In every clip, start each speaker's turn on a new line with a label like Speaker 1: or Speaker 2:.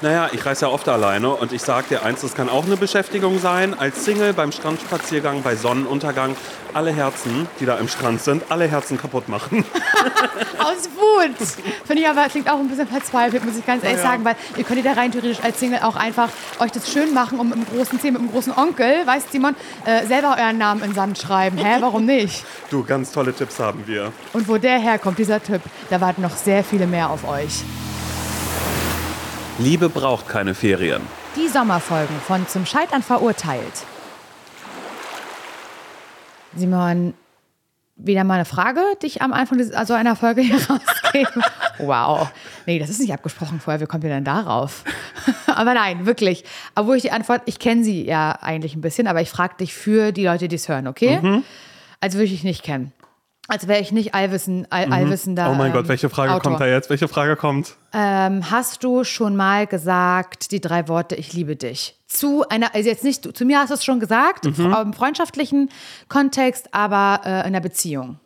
Speaker 1: Naja, ich reise ja oft alleine und ich sag dir eins, das kann auch eine Beschäftigung sein. Als Single beim Strandspaziergang, bei Sonnenuntergang, alle Herzen, die da im Strand sind, alle Herzen kaputt machen.
Speaker 2: Aus Wut. Finde ich aber, klingt auch ein bisschen verzweifelt, muss ich ganz ehrlich
Speaker 1: ja.
Speaker 2: sagen, weil ihr könnt ja rein theoretisch als Single auch einfach euch das schön machen und mit dem großen C, mit dem großen Onkel, weißt Simon, äh, selber euren Namen in Sand schreiben. Hä, warum nicht?
Speaker 1: Du, ganz tolle Tipps haben wir.
Speaker 2: Und wo der herkommt, dieser Tipp, da warten noch sehr viele mehr auf euch.
Speaker 1: Liebe braucht keine Ferien.
Speaker 2: Die Sommerfolgen von Zum Scheitern verurteilt. Simon, wieder mal eine Frage, die ich am Anfang des, also einer Folge hier rausgebe. Wow. Nee, das ist nicht abgesprochen vorher. Wie kommt ihr denn darauf? aber nein, wirklich. Aber wo ich die Antwort, ich kenne sie ja eigentlich ein bisschen, aber ich frage dich für die Leute, die es hören, okay?
Speaker 1: Mhm.
Speaker 2: Als würde ich dich nicht kennen. Als wäre ich nicht allwissen, all, allwissender.
Speaker 1: Oh mein
Speaker 2: ähm,
Speaker 1: Gott, welche Frage
Speaker 2: Autor.
Speaker 1: kommt da jetzt? Welche Frage kommt?
Speaker 2: Ähm, hast du schon mal gesagt, die drei Worte, ich liebe dich? Zu einer, also jetzt nicht, zu mir hast du es schon gesagt,
Speaker 1: Mhm.
Speaker 2: im freundschaftlichen Kontext, aber äh, in einer Beziehung.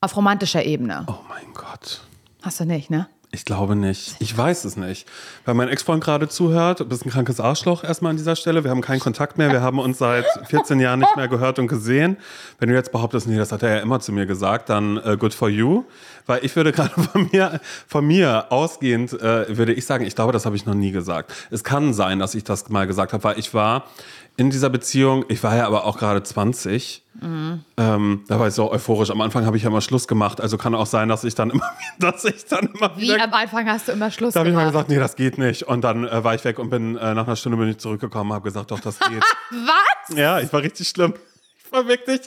Speaker 2: Auf romantischer Ebene.
Speaker 1: Oh mein Gott.
Speaker 2: Hast du nicht, ne?
Speaker 1: Ich glaube nicht. Ich weiß es nicht. Weil mein Ex-Freund gerade zuhört, bist ein krankes Arschloch erstmal an dieser Stelle. Wir haben keinen Kontakt mehr. Wir haben uns seit 14 Jahren nicht mehr gehört und gesehen. Wenn du jetzt behauptest, nee, das hat er ja immer zu mir gesagt, dann äh, good for you. Weil ich würde gerade von mir, von mir ausgehend, äh, würde ich sagen, ich glaube, das habe ich noch nie gesagt. Es kann sein, dass ich das mal gesagt habe, weil ich war in dieser Beziehung, ich war ja aber auch gerade 20. Ähm, da war ich so euphorisch. Am Anfang habe ich ja immer Schluss gemacht. Also kann auch sein, dass ich dann immer, dass ich dann immer
Speaker 2: Wie
Speaker 1: wieder
Speaker 2: am Anfang hast du immer Schluss
Speaker 1: da habe ich mal
Speaker 2: gemacht.
Speaker 1: gesagt, nee, das geht nicht. Und dann äh, war ich weg und bin äh, nach einer Stunde bin ich zurückgekommen, habe gesagt, doch, das geht.
Speaker 2: Was?
Speaker 1: ja, ich war richtig schlimm. Ich war wirklich,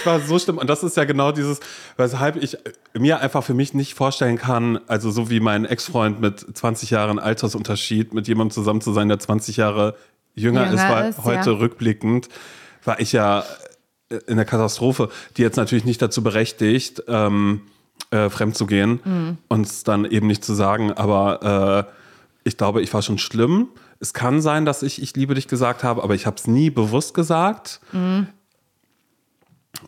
Speaker 1: ich war so schlimm. Und das ist ja genau dieses, weshalb ich mir einfach für mich nicht vorstellen kann, also so wie mein Ex-Freund mit 20 Jahren Altersunterschied, mit jemandem zusammen zu sein, der 20 Jahre jünger,
Speaker 2: Jünger
Speaker 1: ist, war
Speaker 2: ist,
Speaker 1: heute
Speaker 2: ja.
Speaker 1: rückblickend, war ich ja äh, in der Katastrophe, die jetzt natürlich nicht dazu berechtigt, ähm, äh, fremd zu gehen
Speaker 2: Mhm.
Speaker 1: und es dann eben nicht zu sagen, aber äh, ich glaube, ich war schon schlimm. Es kann sein, dass ich ich liebe dich gesagt habe, aber ich habe es nie bewusst gesagt.
Speaker 2: Mhm.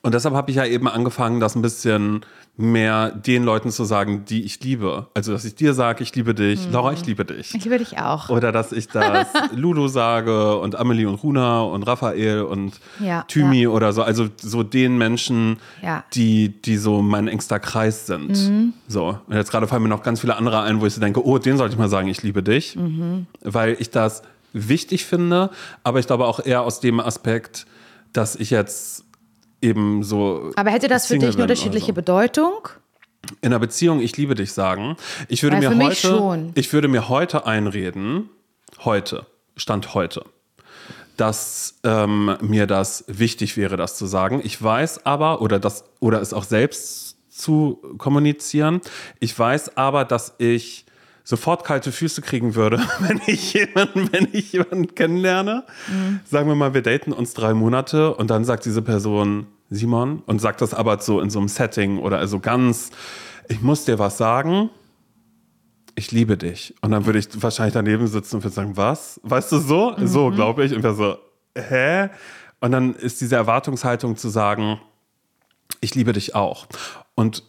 Speaker 1: Und deshalb habe ich ja eben angefangen, das ein bisschen mehr den Leuten zu sagen, die ich liebe. Also, dass ich dir sage, ich liebe dich, Laura, ich liebe dich.
Speaker 2: Mhm. Ich liebe dich auch.
Speaker 1: Oder dass ich das Lulu sage und Amelie und Runa und Raphael und
Speaker 2: Ja,
Speaker 1: Thymi oder so. Also so den Menschen,
Speaker 2: Ja.
Speaker 1: die, die so mein engster Kreis sind. So. Und jetzt gerade fallen mir noch ganz viele andere ein, wo ich so denke, oh, den sollte ich mal sagen, ich liebe dich. Weil ich das wichtig finde, aber ich glaube auch eher aus dem Aspekt, dass ich jetzt eben so.
Speaker 2: Aber hätte das für
Speaker 1: Single
Speaker 2: dich eine unterschiedliche
Speaker 1: so.
Speaker 2: Bedeutung?
Speaker 1: In einer Beziehung, ich liebe dich sagen. Ich würde
Speaker 2: Ja,
Speaker 1: mir heute, ich würde mir heute einreden, heute, Stand heute, dass ähm, mir das wichtig wäre, das zu sagen. Ich weiß aber, oder das, oder es auch selbst zu kommunizieren. Ich weiß aber, dass ich sofort kalte Füße kriegen würde, wenn ich jemanden, wenn ich jemanden kennenlerne. Sagen wir mal, wir daten uns drei Monate und dann sagt diese Person Simon und sagt das aber so in so einem Setting oder also ganz, ich muss dir was sagen. Ich liebe dich. Und dann würde ich wahrscheinlich daneben sitzen und würde sagen, was? Weißt du so? So, glaube ich. Und wir so, hä? Und dann ist diese Erwartungshaltung zu sagen, ich liebe dich auch. Und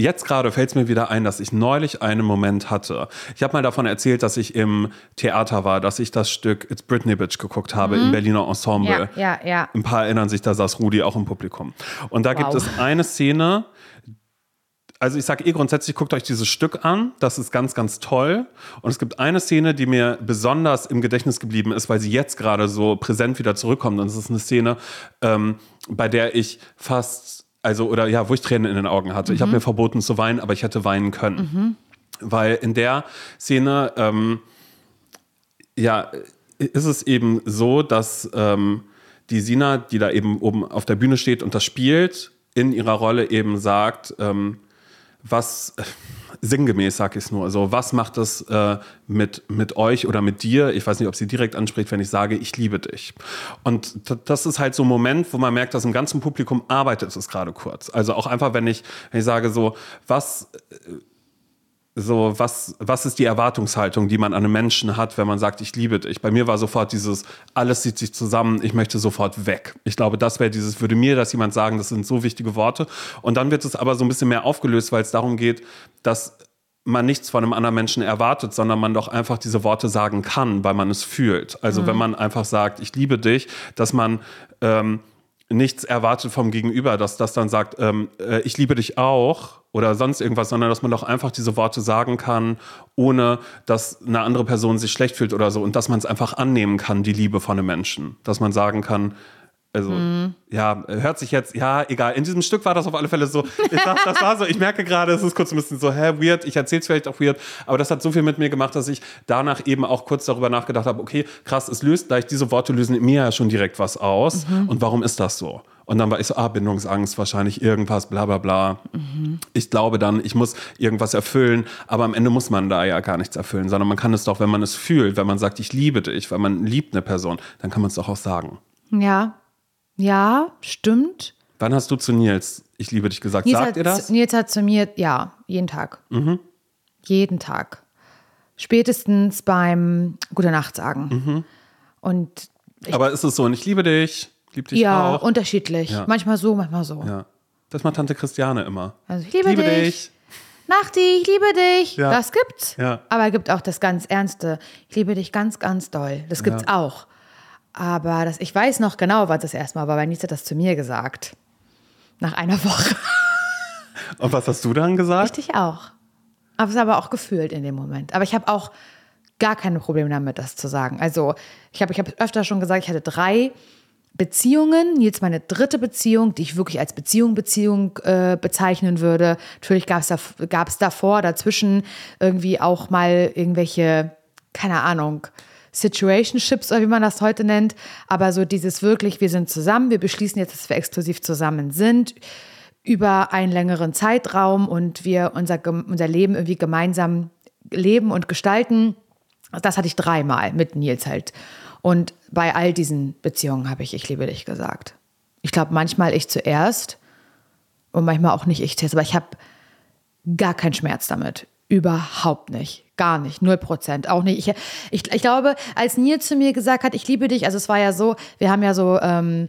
Speaker 1: jetzt gerade fällt es mir wieder ein, dass ich neulich einen Moment hatte. Ich habe mal davon erzählt, dass ich im Theater war, dass ich das Stück It's Britney Bitch geguckt habe im Berliner Ensemble.
Speaker 2: Ja, ja, ja.
Speaker 1: Ein paar erinnern sich, da saß Rudi auch im Publikum. Und da gibt
Speaker 2: Wow.
Speaker 1: es eine Szene, also ich sage eh grundsätzlich, guckt euch dieses Stück an. Das ist ganz, ganz toll. Und es gibt eine Szene, die mir besonders im Gedächtnis geblieben ist, weil sie jetzt gerade so präsent wieder zurückkommt. Und es ist eine Szene, ähm, bei der ich fast, also oder ja, wo ich Tränen in den Augen hatte. Ich habe mir verboten zu weinen, aber ich hätte weinen können. Weil in der Szene, ähm, ja, ist es eben so, dass ähm, die Sina, die da eben oben auf der Bühne steht und das spielt, in ihrer Rolle eben sagt, ähm, was äh, sinngemäß sag ich es nur, also was macht es äh, mit, mit euch oder mit dir? Ich weiß nicht, ob sie direkt anspricht, wenn ich sage, ich liebe dich. Und das ist halt so ein Moment, wo man merkt, dass im ganzen Publikum arbeitet es gerade kurz. Also auch einfach, wenn ich, wenn ich sage so, was so, was, was ist die Erwartungshaltung, die man an einem Menschen hat, wenn man sagt, ich liebe dich? Bei mir war sofort dieses, alles zieht sich zusammen, ich möchte sofort weg. Ich glaube, das wäre dieses, würde mir das jemand sagen, das sind so wichtige Worte. Und dann wird es aber so ein bisschen mehr aufgelöst, weil es darum geht, dass man nichts von einem anderen Menschen erwartet, sondern man doch einfach diese Worte sagen kann, weil man es fühlt. Also wenn man einfach sagt, ich liebe dich, dass man ähm, nichts erwartet vom Gegenüber, dass das dann sagt, ähm, äh, ich liebe dich auch oder sonst irgendwas, sondern dass man doch einfach diese Worte sagen kann, ohne dass eine andere Person sich schlecht fühlt oder so und dass man es einfach annehmen kann, die Liebe von einem Menschen. Dass man sagen kann, also, ja, hört sich jetzt, ja, egal. In diesem Stück war das auf alle Fälle so. Ich sag, das war so, ich merke gerade, es ist kurz ein bisschen so, hä, weird. Ich erzähle es vielleicht auch weird, aber das hat so viel mit mir gemacht, dass ich danach eben auch kurz darüber nachgedacht habe, okay, krass, es löst gleich, diese Worte lösen in mir ja schon direkt was aus. Und warum ist das so? Und dann war ich so, ah, Bindungsangst, wahrscheinlich irgendwas, bla bla bla. Ich glaube dann, ich muss irgendwas erfüllen, aber am Ende muss man da ja gar nichts erfüllen, sondern man kann es doch, wenn man es fühlt, wenn man sagt, ich liebe dich, weil man liebt eine Person, dann kann man es doch auch sagen.
Speaker 2: Ja. Ja, stimmt.
Speaker 1: Wann hast du zu Nils, ich liebe dich gesagt?
Speaker 2: Nils
Speaker 1: Sagt ihr das?
Speaker 2: Nils hat zu mir, ja, jeden Tag. Jeden Tag. Spätestens beim Gute Nacht sagen.
Speaker 1: Mhm.
Speaker 2: Und
Speaker 1: Aber ist es so, und ich liebe dich, lieb dich
Speaker 2: ja,
Speaker 1: auch.
Speaker 2: unterschiedlich.
Speaker 1: Ja.
Speaker 2: Manchmal so, manchmal so.
Speaker 1: ja. Das macht Tante Christiane immer.
Speaker 2: Also ich liebe, dich. Nachti, ich liebe dich.
Speaker 1: Ja.
Speaker 2: Das gibt's.
Speaker 1: Ja.
Speaker 2: Aber es gibt auch das ganz Ernste. Ich liebe dich ganz, ganz doll. Das gibt's
Speaker 1: Ja.
Speaker 2: auch. Aber das, ich weiß noch genau, was das erste Mal war, weil Nils hat das zu mir gesagt. Nach einer Woche.
Speaker 1: Und was hast du dann gesagt?
Speaker 2: Richtig auch. Aber es aber auch gefühlt in dem Moment. Aber ich habe auch gar keine Probleme damit, das zu sagen. Also ich habe ich hab öfter schon gesagt, ich hatte drei Beziehungen. Jetzt meine dritte Beziehung, die ich wirklich als Beziehung, Beziehung äh, bezeichnen würde. Natürlich gab es da, gab's davor, dazwischen irgendwie auch mal irgendwelche, keine Ahnung, Situationships oder wie man das heute nennt. Aber so dieses wirklich, wir sind zusammen, wir beschließen jetzt, dass wir exklusiv zusammen sind über einen längeren Zeitraum und wir unser, unser Leben irgendwie gemeinsam leben und gestalten. Das hatte ich dreimal mit Nils halt. Und bei all diesen Beziehungen habe ich Ich liebe dich gesagt. Ich glaube, manchmal ich zuerst und manchmal auch nicht ich zuerst, aber ich habe gar keinen Schmerz damit. Überhaupt nicht. Gar nicht. Null Prozent. Auch nicht. Ich, ich, ich glaube, als Nils zu mir gesagt hat, ich liebe dich, also es war ja so, wir haben ja so ähm,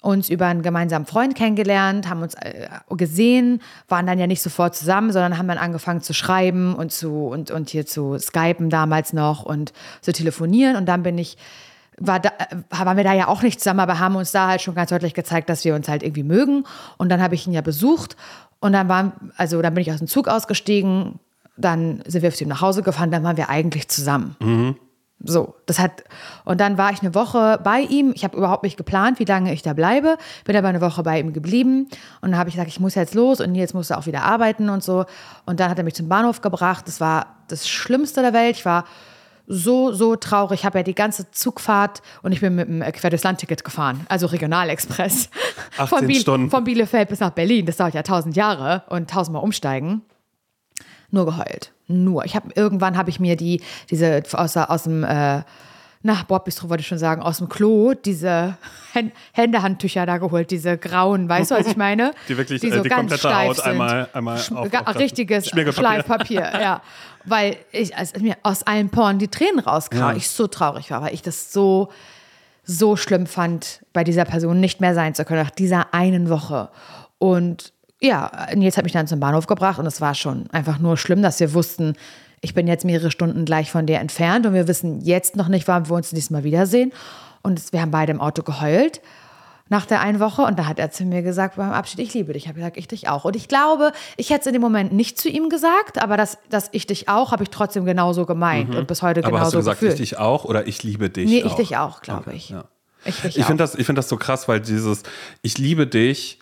Speaker 2: uns über einen gemeinsamen Freund kennengelernt, haben uns äh, gesehen, waren dann ja nicht sofort zusammen, sondern haben dann angefangen zu schreiben und zu und, und hier zu skypen damals noch und zu telefonieren. Und dann bin ich, war da, äh, waren wir da ja auch nicht zusammen, aber haben uns da halt schon ganz deutlich gezeigt, dass wir uns halt irgendwie mögen. Und dann habe ich ihn ja besucht und dann waren, also dann bin ich aus dem Zug ausgestiegen, dann sind wir zu ihm nach Hause gefahren, dann waren wir eigentlich zusammen. So, das hat, und dann war ich eine Woche bei ihm. Ich habe überhaupt nicht geplant, wie lange ich da bleibe. Bin aber eine Woche bei ihm geblieben. Und dann habe ich gesagt, ich muss jetzt los und jetzt muss er auch wieder arbeiten und so. Und dann hat er mich zum Bahnhof gebracht. Das war das Schlimmste der Welt. Ich war so, so traurig. Ich habe ja die ganze Zugfahrt und ich bin mit dem Quer durchs Land-Ticket gefahren, also Regionalexpress.
Speaker 1: 18
Speaker 2: von,
Speaker 1: Stunden.
Speaker 2: von Bielefeld bis nach Berlin. Das dauert ja tausend Jahre und tausendmal umsteigen nur geheult. Nur. Ich habe irgendwann habe ich mir die diese aus, aus dem äh, na Bordbistro wollte ich schon sagen aus dem Klo diese Hän- Händehandtücher da geholt, diese grauen, weißt du, was ich meine?
Speaker 1: Die wirklich,
Speaker 2: so
Speaker 1: äh, die
Speaker 2: ganz
Speaker 1: komplette
Speaker 2: steif
Speaker 1: Haut
Speaker 2: sind.
Speaker 1: einmal- einmal
Speaker 2: Schm-
Speaker 1: auf- auf
Speaker 2: richtiges. Schleifpapier, ja, weil ich als mir aus allen Poren die Tränen rauskamen,
Speaker 1: Ja.
Speaker 2: ich so traurig war, weil ich das so so schlimm fand, bei dieser Person nicht mehr sein zu können, nach dieser einen Woche. Und ja, Nils hat mich dann zum Bahnhof gebracht und es war schon einfach nur schlimm, dass wir wussten, ich bin jetzt mehrere Stunden gleich von dir entfernt und wir wissen jetzt noch nicht, wann wir uns diesmal wiedersehen. Und wir haben beide im Auto geheult nach der einen Woche und da hat er zu mir gesagt beim Abschied, ich liebe dich. Ich habe gesagt, ich dich auch. Und ich glaube, ich hätte es in dem Moment nicht zu ihm gesagt, aber das, dass ich dich auch, habe ich trotzdem genauso gemeint und bis heute
Speaker 1: Mhm. Aber hast
Speaker 2: genauso
Speaker 1: du gesagt,
Speaker 2: gefühlt.
Speaker 1: ich dich auch oder ich liebe dich
Speaker 2: nee,
Speaker 1: auch?
Speaker 2: ich dich auch, glaube
Speaker 1: Okay,
Speaker 2: ich.
Speaker 1: ja.
Speaker 2: Ich,
Speaker 1: Ich finde das, ich find das so krass, weil dieses Ich liebe dich,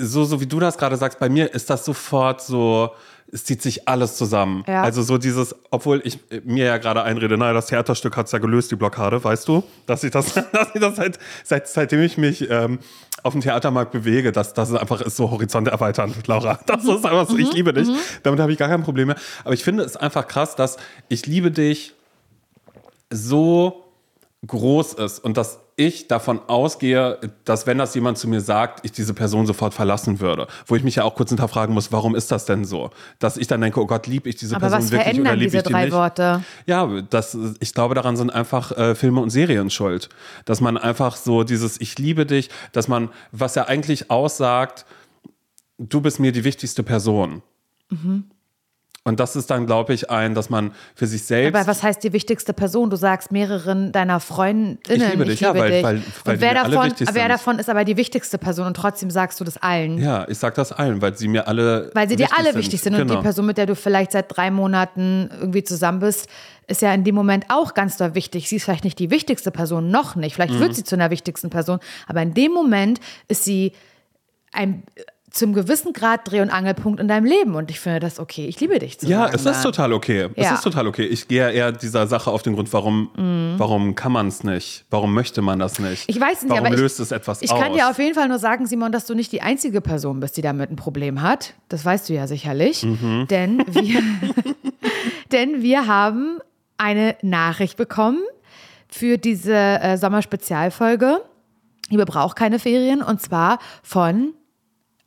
Speaker 1: so, so wie du das gerade sagst, bei mir ist das sofort so, es zieht sich alles zusammen.
Speaker 2: Ja.
Speaker 1: Also so dieses, obwohl ich äh, mir ja gerade einrede, naja, das Theaterstück hat es ja gelöst, die Blockade, weißt du? Dass ich das, dass ich das seit, seit, seitdem ich mich ähm, auf dem Theatermarkt bewege, dass das einfach ist so Horizont erweitern, Laura. Das ist einfach so, ich liebe dich. Damit habe ich gar kein Problem mehr. Aber ich finde es einfach krass, dass ich liebe dich so groß ist und dass ich davon ausgehe, dass wenn das jemand zu mir sagt, ich diese Person sofort verlassen würde. Wo ich mich ja auch kurz hinterfragen muss, warum ist das denn so? Dass ich dann denke, oh Gott, liebe ich diese
Speaker 2: Aber
Speaker 1: Person wirklich oder liebe ich die
Speaker 2: drei
Speaker 1: nicht?
Speaker 2: Worte?
Speaker 1: Ja, das, ich glaube, daran sind einfach äh, Filme und Serien schuld. Dass man einfach so dieses Ich liebe dich, dass man, was ja eigentlich aussagt, du bist mir die wichtigste Person. Und das ist dann, glaube ich, ein, dass man für sich selbst.
Speaker 2: Aber was heißt die wichtigste Person? Du sagst mehreren deiner Freundinnen,
Speaker 1: Ich liebe dich, ja, weil- weil- weil
Speaker 2: und wer davon, wer
Speaker 1: sind.
Speaker 2: davon ist aber die wichtigste Person und trotzdem sagst du das allen?
Speaker 1: ja, ich sag das allen, weil sie mir alle.
Speaker 2: Weil sie dir alle wichtig sind. Und
Speaker 1: Genau.
Speaker 2: die Person, mit der du vielleicht seit drei Monaten irgendwie zusammen bist, ist ja in dem Moment auch ganz doll wichtig. Sie ist vielleicht nicht die wichtigste Person, noch nicht. Vielleicht
Speaker 1: Mhm.
Speaker 2: wird sie zu einer wichtigsten Person. Aber in dem Moment ist sie ein zum gewissen Grad Dreh- und Angelpunkt in deinem Leben. Und ich finde das okay. Ich liebe dich zu
Speaker 1: Ja,
Speaker 2: sagen
Speaker 1: es ist total okay. Es
Speaker 2: Ja.
Speaker 1: ist total okay. Ich gehe ja eher dieser Sache auf den Grund, warum, warum kann man es nicht? Warum möchte man das nicht?
Speaker 2: Mhm. Ich weiß nicht,
Speaker 1: warum
Speaker 2: aber ich,
Speaker 1: löst es etwas
Speaker 2: ich
Speaker 1: aus?
Speaker 2: kann dir auf jeden Fall nur sagen, Simon, dass du nicht die einzige Person bist, die damit ein Problem hat. Das weißt du ja sicherlich.
Speaker 1: Mhm.
Speaker 2: Denn, wir, denn wir haben eine Nachricht bekommen für diese äh, Sommerspezialfolge. Liebe braucht keine Ferien und zwar von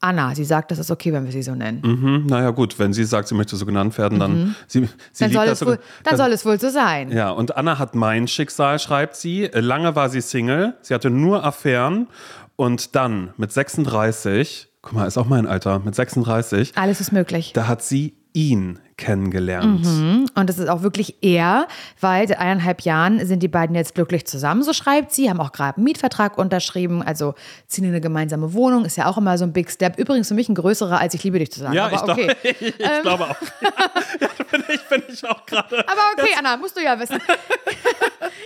Speaker 2: Anna. Sie sagt, das ist okay, wenn wir sie so nennen.
Speaker 1: Hm, naja, gut, wenn sie sagt, sie möchte so genannt werden, dann. Sie, sie
Speaker 2: Mhm. Dann, soll es wohl, dann soll es wohl so sein.
Speaker 1: Ja, und Anna hat mein Schicksal, schreibt sie. Lange war sie Single, sie hatte nur Affären und dann mit 36, guck mal, ist auch mein Alter, mit 36,
Speaker 2: Alles ist möglich.
Speaker 1: da hat sie ihn kennengelernt.
Speaker 2: Und das ist auch wirklich er, weil seit eineinhalb Jahren sind die beiden jetzt glücklich zusammen, so schreibt sie, haben auch gerade einen Mietvertrag unterschrieben, also ziehen in eine gemeinsame Wohnung, ist ja auch immer so ein Big Step. Übrigens für mich ein größerer, als ich liebe dich zu sagen.
Speaker 1: Ja,
Speaker 2: aber
Speaker 1: ich,
Speaker 2: okay.
Speaker 1: glaube, ich glaube auch. ja, bin ich, bin ich auch gerade.
Speaker 2: Aber okay, Anna, musst du ja wissen.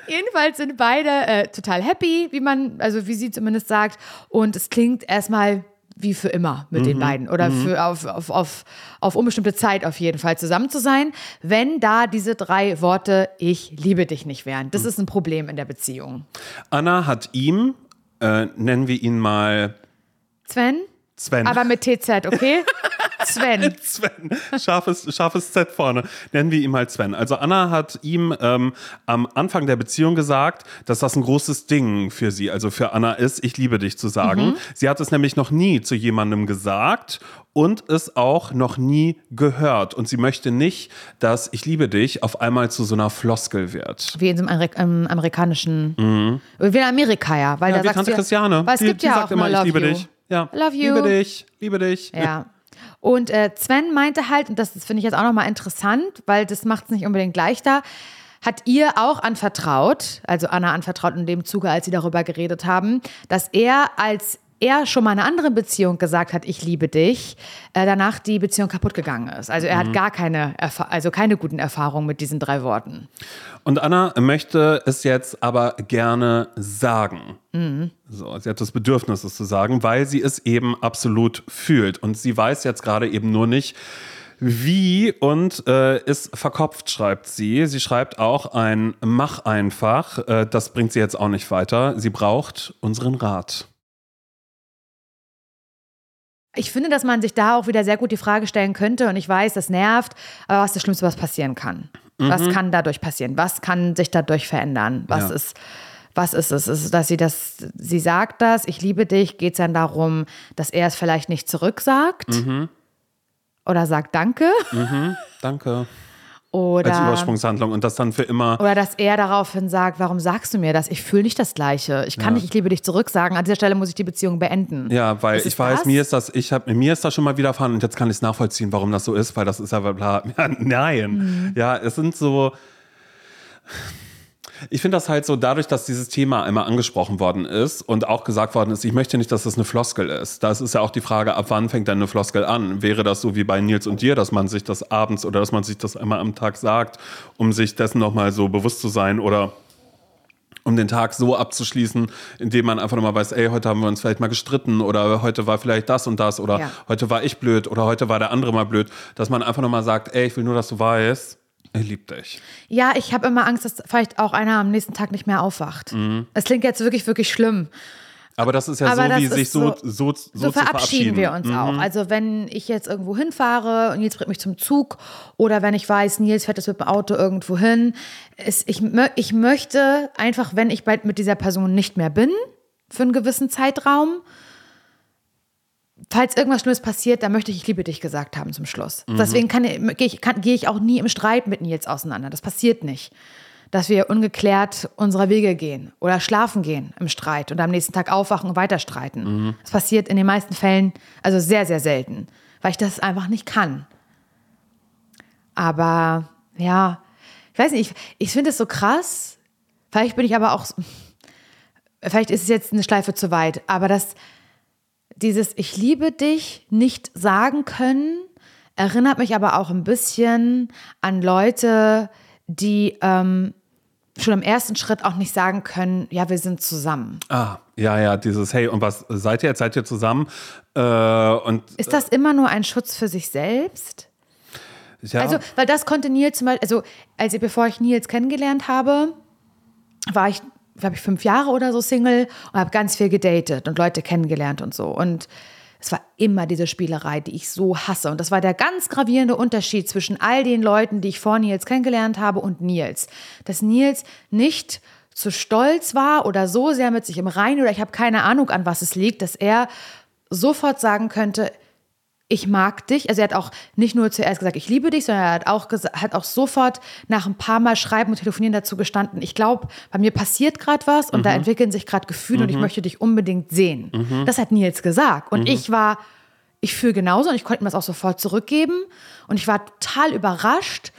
Speaker 2: Jedenfalls sind beide äh, total happy, wie man, also wie sie zumindest sagt. Und es klingt erstmal wie für immer mit den beiden oder für auf, auf, auf, auf unbestimmte Zeit auf jeden Fall zusammen zu sein, wenn da diese drei Worte Ich liebe dich nicht wären. Das ist ein Problem in der Beziehung.
Speaker 1: Anna hat ihm, äh, nennen wir ihn mal
Speaker 2: Sven?
Speaker 1: Sven.
Speaker 2: Aber mit TZ, okay? Sven.
Speaker 1: Sven, scharfes, scharfes Z vorne. Nennen wir ihn mal Sven. Also Anna hat ihm ähm, am Anfang der Beziehung gesagt, dass das ein großes Ding für sie, also für Anna ist, ich liebe dich zu sagen. Sie hat es nämlich noch nie zu jemandem gesagt und es auch noch nie gehört. Und sie möchte nicht, dass ich liebe dich auf einmal zu so einer Floskel wird.
Speaker 2: Wie in so einem Amerik ähm, amerikanischen, wie in Amerika ja. Weil
Speaker 1: Mhm. Ja,
Speaker 2: da
Speaker 1: wie
Speaker 2: sagst
Speaker 1: Tante
Speaker 2: du
Speaker 1: Christiane.
Speaker 2: Weil es
Speaker 1: die,
Speaker 2: gibt
Speaker 1: die
Speaker 2: ja
Speaker 1: sagt
Speaker 2: auch
Speaker 1: immer, ich liebe
Speaker 2: you.
Speaker 1: dich. Ja,
Speaker 2: Love you.
Speaker 1: liebe dich, liebe dich.
Speaker 2: Ja. Und äh, Sven meinte halt, und das finde ich jetzt auch nochmal interessant, weil das macht es nicht unbedingt leichter, hat ihr auch anvertraut, also Anna anvertraut in dem Zuge, als sie darüber geredet haben, dass er, als er schon mal in einer anderen Beziehung gesagt hat, ich liebe dich, äh, danach die Beziehung kaputt gegangen ist. Also er hat gar keine, Erfa also keine guten Erfahrungen mit diesen drei Worten.
Speaker 1: Und Anna möchte es jetzt aber gerne sagen. So, sie hat das Bedürfnis, es zu sagen, weil sie es eben absolut fühlt. Und sie weiß jetzt gerade eben nur nicht, wie und äh, ist verkopft, schreibt sie. Sie schreibt auch ein Mach einfach. Äh, das bringt sie jetzt auch nicht weiter. Sie braucht unseren Rat.
Speaker 2: Ich finde, dass man sich da auch wieder sehr gut die Frage stellen könnte, und ich weiß, das nervt, aber was ist das Schlimmste, was passieren kann? Was kann dadurch passieren? Was kann sich dadurch verändern? Was
Speaker 1: Ja.
Speaker 2: ist, was ist es? Ist dass sie das, sie sagt das, ich liebe dich, geht es dann darum, dass er es vielleicht nicht zurücksagt? Oder sagt Danke?
Speaker 1: Danke.
Speaker 2: Oder,
Speaker 1: Als Übersprungshandlung und das dann für immer.
Speaker 2: oder dass er daraufhin sagt, warum sagst du mir das? Ich fühle nicht das Gleiche. Ich kann nicht, ich liebe dich zurücksagen. An dieser Stelle muss ich die Beziehung beenden.
Speaker 1: Ja, weil ich weiß,
Speaker 2: das?
Speaker 1: mir ist das, ich habe mir ist das schon mal widerfahren und jetzt kann ich es nachvollziehen, warum das so ist, weil das ist ja bla. Ja, nein.
Speaker 2: Mhm.
Speaker 1: Ja, es sind so. Ich finde das halt so, dadurch, dass dieses Thema einmal angesprochen worden ist und auch gesagt worden ist, ich möchte nicht, dass das eine Floskel ist. Das ist ja auch die Frage, ab wann fängt denn eine Floskel an? Wäre das so wie bei Nils und dir, dass man sich das abends oder dass man sich das einmal am Tag sagt, um sich dessen nochmal so bewusst zu sein oder um den Tag so abzuschließen, indem man einfach nochmal weiß, ey, heute haben wir uns vielleicht mal gestritten oder heute war vielleicht das und das oder
Speaker 2: Ja.
Speaker 1: heute war ich blöd oder heute war der andere mal blöd, dass man einfach nochmal sagt, ey, ich will nur, dass du weißt, ich lieb dich.
Speaker 2: Ja, ich habe immer Angst, dass vielleicht auch einer am nächsten Tag nicht mehr aufwacht.
Speaker 1: Mhm.
Speaker 2: Es klingt jetzt wirklich, wirklich schlimm.
Speaker 1: Aber das ist ja
Speaker 2: Aber
Speaker 1: so, wie sich so,
Speaker 2: so-
Speaker 1: so, so, zu
Speaker 2: verabschieden wir uns
Speaker 1: Mhm.
Speaker 2: auch. Also wenn ich jetzt irgendwo hinfahre und Nils bringt mich zum Zug oder wenn ich weiß, Nils fährt jetzt mit dem Auto irgendwo hin. Es, ich, ich möchte einfach, wenn ich bald mit dieser Person nicht mehr bin, für einen gewissen Zeitraum, falls irgendwas Schlimmes passiert, dann möchte ich, ich liebe dich gesagt haben zum Schluss.
Speaker 1: Mhm.
Speaker 2: Deswegen gehe ich, gehe ich auch nie im Streit mit Nils auseinander. Das passiert nicht. Dass wir ungeklärt unserer Wege gehen oder schlafen gehen im Streit und am nächsten Tag aufwachen und weiter streiten.
Speaker 1: Mhm.
Speaker 2: Das passiert in den meisten Fällen, also sehr, sehr selten, weil ich das einfach nicht kann. Aber ja, ich weiß nicht, ich, ich finde es so krass. Vielleicht bin ich aber auch, vielleicht ist es jetzt eine Schleife zu weit, aber das, dieses Ich liebe dich nicht sagen können, erinnert mich aber auch ein bisschen an Leute, die ähm, schon im ersten Schritt auch nicht sagen können, ja, wir sind zusammen.
Speaker 1: Ah, ja, ja, dieses Hey, und was seid ihr jetzt? Seid ihr zusammen? Äh, und,
Speaker 2: Ist das immer nur ein Schutz für sich selbst?
Speaker 1: ja,
Speaker 2: Also, weil das konnte Nils zum Beispiel, also als ich, bevor ich Nils kennengelernt habe, war ich, glaube ich, fünf Jahre oder so Single und habe ganz viel gedatet und Leute kennengelernt und so. Und es war immer diese Spielerei, die ich so hasse. Und das war der ganz gravierende Unterschied zwischen all den Leuten, die ich vor Nils kennengelernt habe und Nils. Dass Nils nicht zu stolz war oder so sehr mit sich im Reinen oder ich habe keine Ahnung, an was es liegt, dass er sofort sagen könnte, ich mag dich. Also er hat auch nicht nur zuerst gesagt, ich liebe dich, sondern er hat auch, hat auch sofort nach ein paar Mal Schreiben und Telefonieren dazu gestanden, ich glaube, bei mir passiert gerade was und da entwickeln sich gerade Gefühle und ich möchte dich unbedingt sehen. Das hat Nils gesagt. Und ich war, ich fühle genauso und ich konnte ihm das auch sofort zurückgeben. Und ich war total überrascht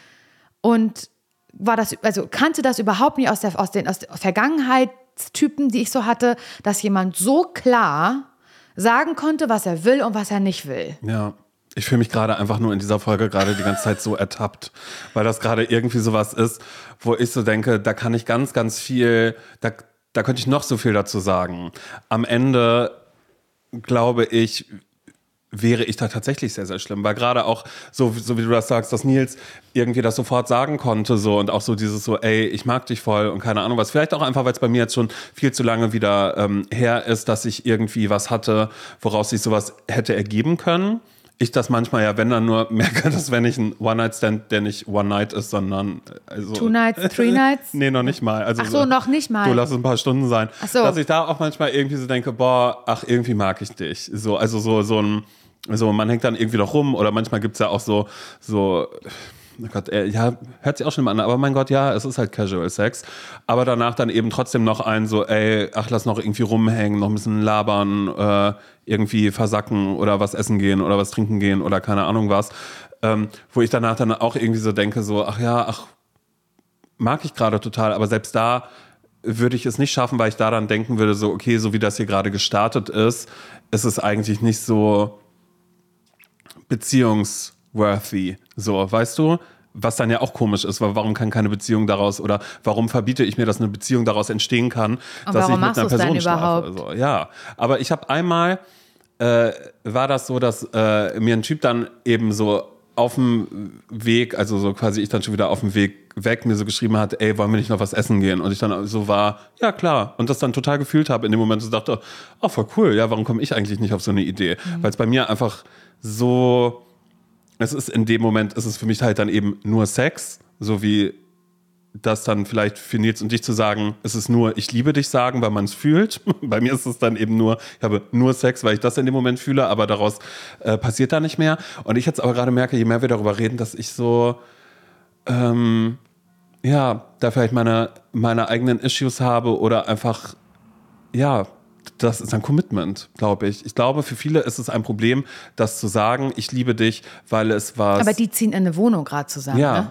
Speaker 2: und war das, also kannte das überhaupt nicht aus der, aus den, aus der Vergangenheitstypen, die ich so hatte, dass jemand so klar sagen konnte, was er will und was er nicht will.
Speaker 1: Ja. Ich fühle mich gerade einfach nur in dieser Folge gerade die ganze Zeit so ertappt, weil das gerade irgendwie sowas ist, wo ich so denke, da kann ich ganz, ganz viel, da, da könnte ich noch so viel dazu sagen. Am Ende glaube ich, wäre ich da tatsächlich sehr, sehr schlimm. Weil gerade auch, so, so wie du das sagst, dass Nils irgendwie das sofort sagen konnte, so und auch so dieses so, ey, ich mag dich voll und keine Ahnung was. Vielleicht auch einfach, weil es bei mir jetzt schon viel zu lange wieder ähm, her ist, dass ich irgendwie was hatte, woraus sich sowas hätte ergeben können. Ich das manchmal ja, wenn dann nur merke, dass wenn ich ein One-Night-Stand, der nicht One-Night ist, sondern also,
Speaker 2: Two Nights, Three Nights?
Speaker 1: Nee, noch nicht mal. Also
Speaker 2: Ach so, noch nicht mal.
Speaker 1: Du lass es ein paar Stunden sein.
Speaker 2: Ach so.
Speaker 1: Dass ich da auch manchmal irgendwie so denke, boah, ach, irgendwie mag ich dich. So, also so, so ein, so, man hängt dann irgendwie noch rum oder manchmal gibt es ja auch so, so, oh Gott, äh, ja, hört sich auch schon mal an, aber mein Gott, ja, es ist halt Casual Sex. Aber danach dann eben trotzdem noch ein so, ey, ach, lass noch irgendwie rumhängen, noch ein bisschen labern, äh, irgendwie versacken oder was essen gehen oder was trinken gehen oder keine Ahnung was. Ähm, wo ich danach dann auch irgendwie so denke, so, ach ja, ach, mag ich gerade total, aber selbst da würde ich es nicht schaffen, weil ich da dann denken würde, so, okay, so wie das hier gerade gestartet ist, ist es eigentlich nicht so beziehungsworthy. So, weißt du? Was dann ja auch komisch ist, weil warum kann keine Beziehung daraus oder warum verbiete ich mir, dass eine Beziehung daraus entstehen kann,
Speaker 2: Und
Speaker 1: dass ich mit einer Person schlafe?
Speaker 2: überhaupt?
Speaker 1: Also, ja, aber ich habe einmal äh, war das so, dass äh, mir ein Typ dann eben so auf dem Weg, also so quasi ich dann schon wieder auf dem Weg weg, mir so geschrieben hat, ey, wollen wir nicht noch was essen gehen? Und ich dann so war, ja klar. Und das dann total gefühlt habe in dem Moment, so dachte, oh, voll cool, ja, warum komme ich eigentlich nicht auf so eine Idee? Weil es bei mir einfach so, es ist in dem Moment, ist es für mich halt dann eben nur Sex, so wie das dann vielleicht für Nils und dich zu sagen, es ist nur, ich liebe dich sagen, weil man es fühlt. Bei mir ist es dann eben nur, ich habe nur Sex, weil ich das in dem Moment fühle, aber daraus äh, passiert da nicht mehr. Und ich jetzt aber gerade merke, je mehr wir darüber reden, dass ich so, ähm, ja, da vielleicht meine, meine eigenen Issues habe oder einfach, ja, das ist ein Commitment, glaube ich. Ich glaube, für viele ist es ein Problem, das zu sagen, ich liebe dich, weil es was.
Speaker 2: Aber die ziehen in eine Wohnung gerade zusammen.
Speaker 1: Ja.
Speaker 2: Ne?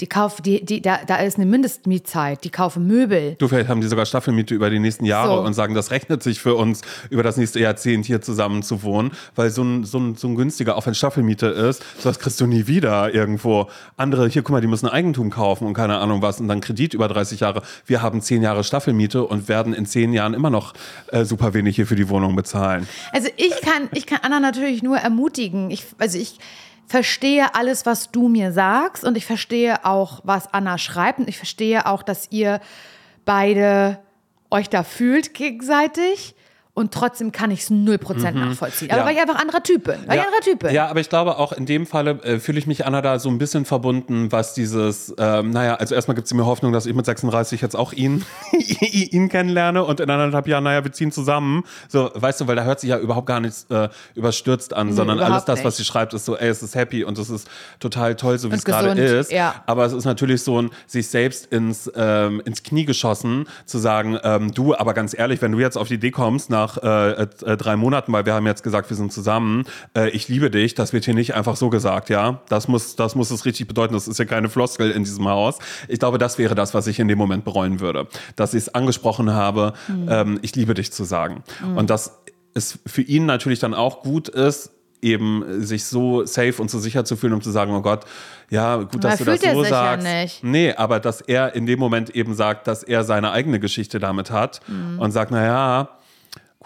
Speaker 2: Die kaufen, die, die, da, da ist eine Mindestmietzeit. Die kaufen Möbel.
Speaker 1: Du, vielleicht haben die sogar Staffelmiete über die nächsten Jahre
Speaker 2: So.
Speaker 1: und sagen, das rechnet sich für uns, über das nächste Jahrzehnt hier zusammen zu wohnen, weil so ein, so ein, so ein günstiger, auch wenn Staffelmiete ist, sowas kriegst du nie wieder irgendwo. Andere, hier, guck mal, die müssen Eigentum kaufen und keine Ahnung was und dann Kredit über 30 Jahre. Wir haben 10 Jahre Staffelmiete und werden in 10 Jahren immer noch äh, super wenig hier für die Wohnung bezahlen.
Speaker 2: Also ich kann, ich kann Anna natürlich nur ermutigen. Ich, also ich verstehe alles, was du mir sagst und ich verstehe auch, was Anna schreibt und ich verstehe auch, dass ihr beide euch da fühlt gegenseitig und trotzdem kann ich es 0% nachvollziehen. Aber
Speaker 1: Mhm. Ja.
Speaker 2: weil ich einfach anderer Typ bin. Weil ich anderer Typ bin.
Speaker 1: Ja, aber ich glaube auch in dem Falle äh, fühle ich mich Anna da so ein bisschen verbunden, was dieses, ähm, naja, also erstmal gibt es mir Hoffnung, dass ich mit 36 jetzt auch ihn, ihn kennenlerne und in anderthalb Jahren, naja, wir ziehen zusammen. So, weißt du, weil da hört sich ja überhaupt gar nichts äh, überstürzt an, sondern alles das, was
Speaker 2: nicht.
Speaker 1: sie schreibt, ist so, ey, es ist happy und es ist total toll, so wie es gerade ist.
Speaker 2: ja.
Speaker 1: Aber es ist natürlich so ein sich selbst ins, ähm, ins Knie geschossen, zu sagen, ähm, du, aber ganz ehrlich, wenn du jetzt auf die Idee kommst, nach nach äh, äh, drei Monaten, weil wir haben jetzt gesagt, wir sind zusammen, äh, ich liebe dich, das wird hier nicht einfach so gesagt, ja. Das muss, das muss es richtig bedeuten. Das ist ja keine Floskel in diesem Haus. Ich glaube, das wäre das, was ich in dem Moment bereuen würde. Dass ich es angesprochen habe, mhm. ähm, ich liebe dich zu sagen. Mhm. Und dass es für ihn natürlich dann auch gut ist, eben sich so safe und so sicher zu fühlen, um zu sagen, oh Gott, ja, gut, dass Man du das so sagst. Ja nicht. Nee, aber dass er in dem Moment eben sagt, dass er seine eigene Geschichte damit hat mhm. und sagt, naja,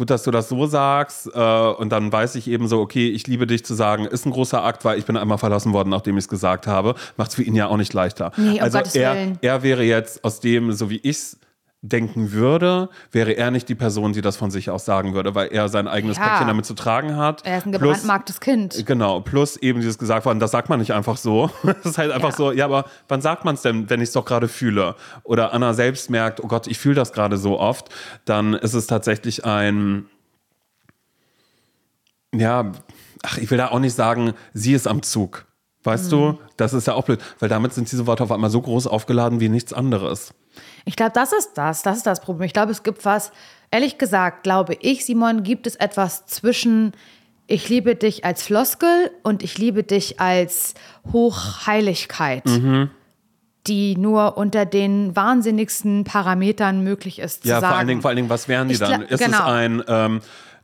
Speaker 1: gut, dass du das so sagst. Äh, und dann weiß ich eben so, okay, ich liebe dich zu sagen, ist ein großer Akt, weil ich bin einmal verlassen worden, nachdem ich es gesagt habe. Macht es für ihn ja auch nicht leichter. Nee, um also er, er wäre jetzt aus dem, so wie ich es denken würde, wäre er nicht die Person, die das von sich aus sagen würde, weil er sein eigenes ja. Päckchen damit zu tragen hat.
Speaker 2: Er ist ein gebrandmarktes Kind.
Speaker 1: Genau, plus eben dieses gesagt worden, das sagt man nicht einfach so. Das ist halt einfach ja. so, ja, aber wann sagt man es denn, wenn ich es doch gerade fühle? Oder Anna selbst merkt, oh Gott, ich fühle das gerade so oft, dann ist es tatsächlich ein, ja, ach, ich will da auch nicht sagen, sie ist am Zug. Weißt mhm. du, das ist ja auch blöd, weil damit sind diese Worte auf einmal so groß aufgeladen wie nichts anderes.
Speaker 2: Ich glaube, das ist das. Das ist das Problem. Ich glaube, es gibt was, ehrlich gesagt, glaube ich, Simon, gibt es etwas zwischen ich liebe dich als Floskel und ich liebe dich als Hochheiligkeit. Mhm die nur unter den wahnsinnigsten Parametern möglich ist zu
Speaker 1: ja, vor allen Dingen, vor allen Dingen, was wären die dann? Ist genau. es ein ähm,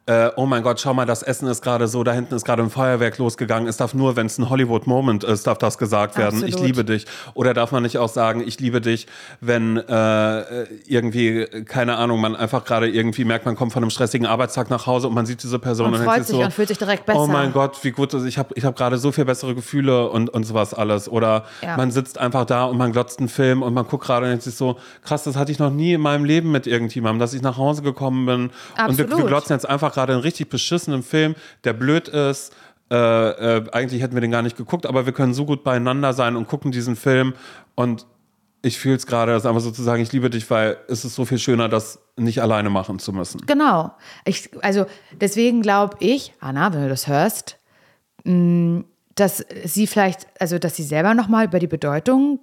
Speaker 1: äh, oh mein Gott, schau mal, das Essen ist gerade so, da hinten ist gerade ein Feuerwerk losgegangen. Es darf nur, wenn es ein Hollywood-Moment ist, darf das gesagt werden. Absolut. Ich liebe dich. Oder darf man nicht auch sagen, ich liebe dich, wenn äh, irgendwie, keine Ahnung, man einfach gerade irgendwie merkt, man kommt von einem stressigen Arbeitstag nach Hause und man sieht diese Person
Speaker 2: und, und freut sich so, und fühlt sich direkt besser.
Speaker 1: Oh mein Gott, wie gut, ich habe ich hab gerade so viel bessere Gefühle und, und sowas alles. Oder ja. man sitzt einfach da und man glotzt einen Film und man guckt gerade und denkt sich so, krass, das hatte ich noch nie in meinem Leben mit irgendjemandem, dass ich nach Hause gekommen bin Absolut. und wir, wir glotzen jetzt einfach gerade einen richtig beschissenen Film, der blöd ist. Äh, äh, eigentlich hätten wir den gar nicht geguckt, aber wir können so gut beieinander sein und gucken diesen Film. Und ich fühle es gerade, das einfach sozusagen, ich liebe dich, weil es ist so viel schöner, das nicht alleine machen zu müssen.
Speaker 2: Genau. Ich, also deswegen glaube ich, Anna, wenn du das hörst, mm, dass sie vielleicht, also dass sie selber nochmal über die Bedeutung